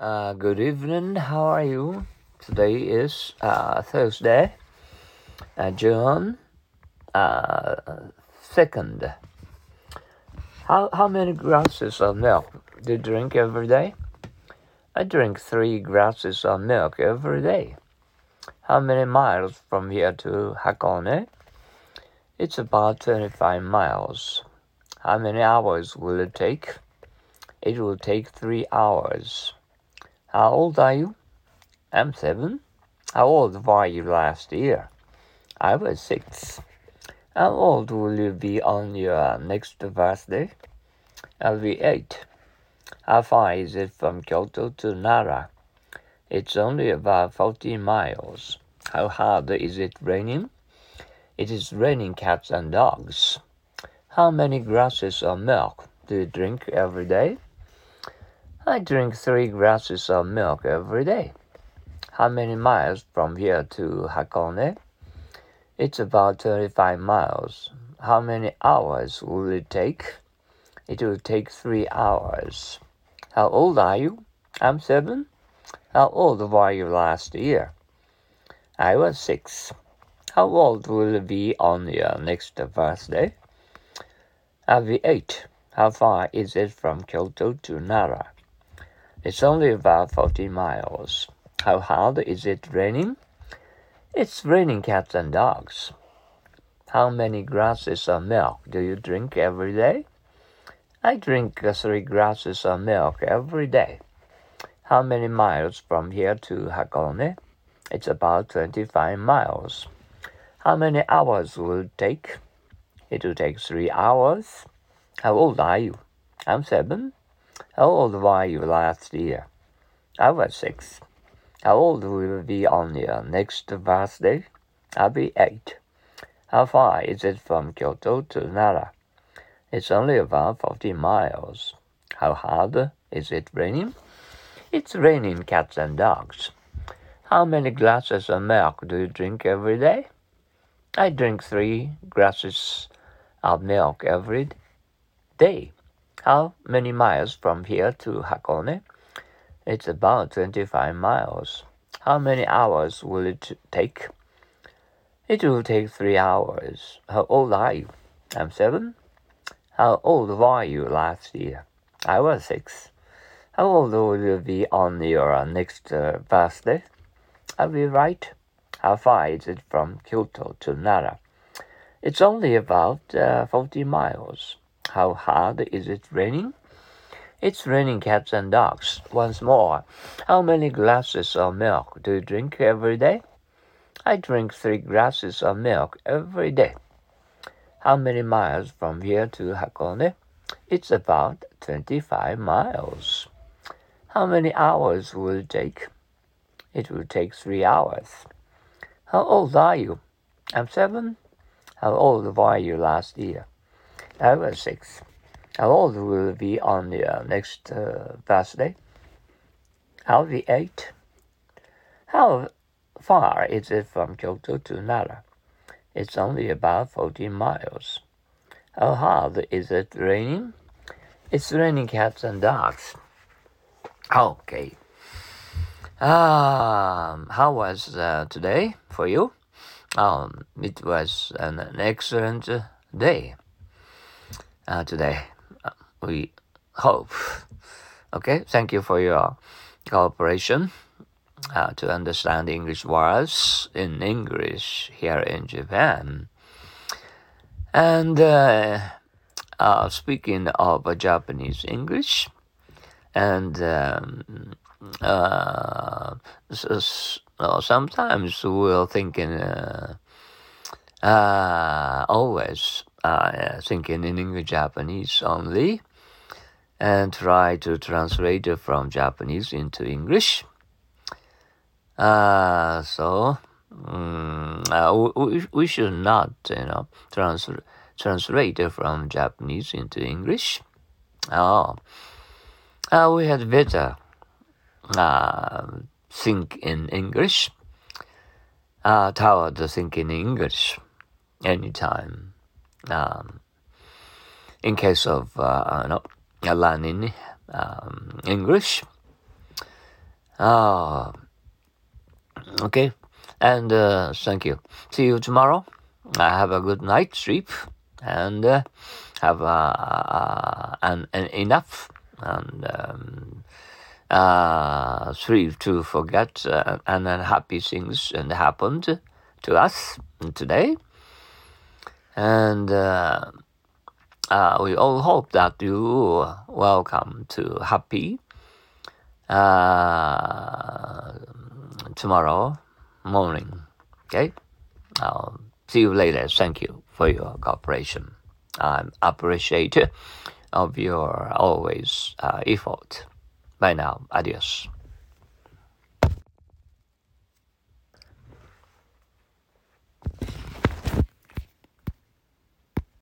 Uh, good evening. How are you? Today is uh, Thursday, uh, June uh, second. How how many glasses of milk do you drink every day? I drink three glasses of milk every day. How many miles from here to Hakone? It's about 25 miles. How many hours will it take? It will take three hours. How old are you? I'm seven. How old were you last year? I was six. How old will you be on your next birthday? I'll be eight. How far is it from Kyoto to Nara? It's only about 40 miles. How hard is it raining? It is raining cats and dogs. How many glasses of milk do you drink every day? I drink three glasses of milk every day. How many miles from here to Hakone? It's about 35 miles. How many hours will it take? It will take three hours. How old are you? I'm seven. How old were you last year? I was six. How old will you be on your next birthday? I'll be eight. How far is it from Kyoto to Nara? It's only about 40 miles. How hard is it raining? It's raining cats and dogs. How many glasses of milk do you drink every day? I drink three glasses of milk every day. How many miles from here to Hakone? It's about 25 miles. How many hours will it take? It will take three hours. How old are you? I'm seven. How old were you last year? I was six. How old will you be on your next birthday? I'll be eight. How far is it from Kyoto to Nara? It's only about 40 miles. How hard is it raining? It's raining cats and dogs. How many glasses of milk do you drink every day? I drink three glasses of milk every day. How many miles from here to Hakone? It's about 25 miles. How many hours will it take? It will take three hours. How old are you? I'm seven. How old were you last year? I was six. How old will you be on your next uh, birthday? I'll be right. How far is it from Kyoto to Nara? It's only about uh, 40 miles. How hard is it raining? It's raining cats and dogs. Once more, how many glasses of milk do you drink every day? I drink three glasses of milk every day. How many miles from here to Hakone? It's about 25 miles. How many hours will it take? It will take three hours. How old are you? I'm seven. How old were you last year? I was six. How old will be on your next uh, birthday? Be eight. How far is it from Kyoto to Nara? It's only about 14 miles. How hard is it raining? It's raining cats and dogs. Okay. Um, how was uh, today for you? Um, it was an excellent day uh, today. Uh, we hope. Okay, thank you for your cooperation uh, to understand English words in English here in Japan. And uh, uh, speaking of Japanese English, and um, uh, so, sometimes we're thinking, uh, always uh, thinking in English Japanese only, and try to translate from Japanese into English. Uh, so um, uh, we, we should not, you know, trans- translate from Japanese into English. Oh, uh, we had better uh, think in English, uh, toward thinking in English anytime. Um, in case of uh, no, learning um, English, Uh, okay, and uh, thank you. See you tomorrow. Uh, have a good night sleep and uh, have uh, an, an enough and um, uh, sleep to forget uh, and unhappy things and happened to us today. And uh, uh, we all hope that you welcome to happy uh, tomorrow morning. Okay? I'll see you later. Thank you for your cooperation. I appreciate of your always uh, effort. Bye now. Adios.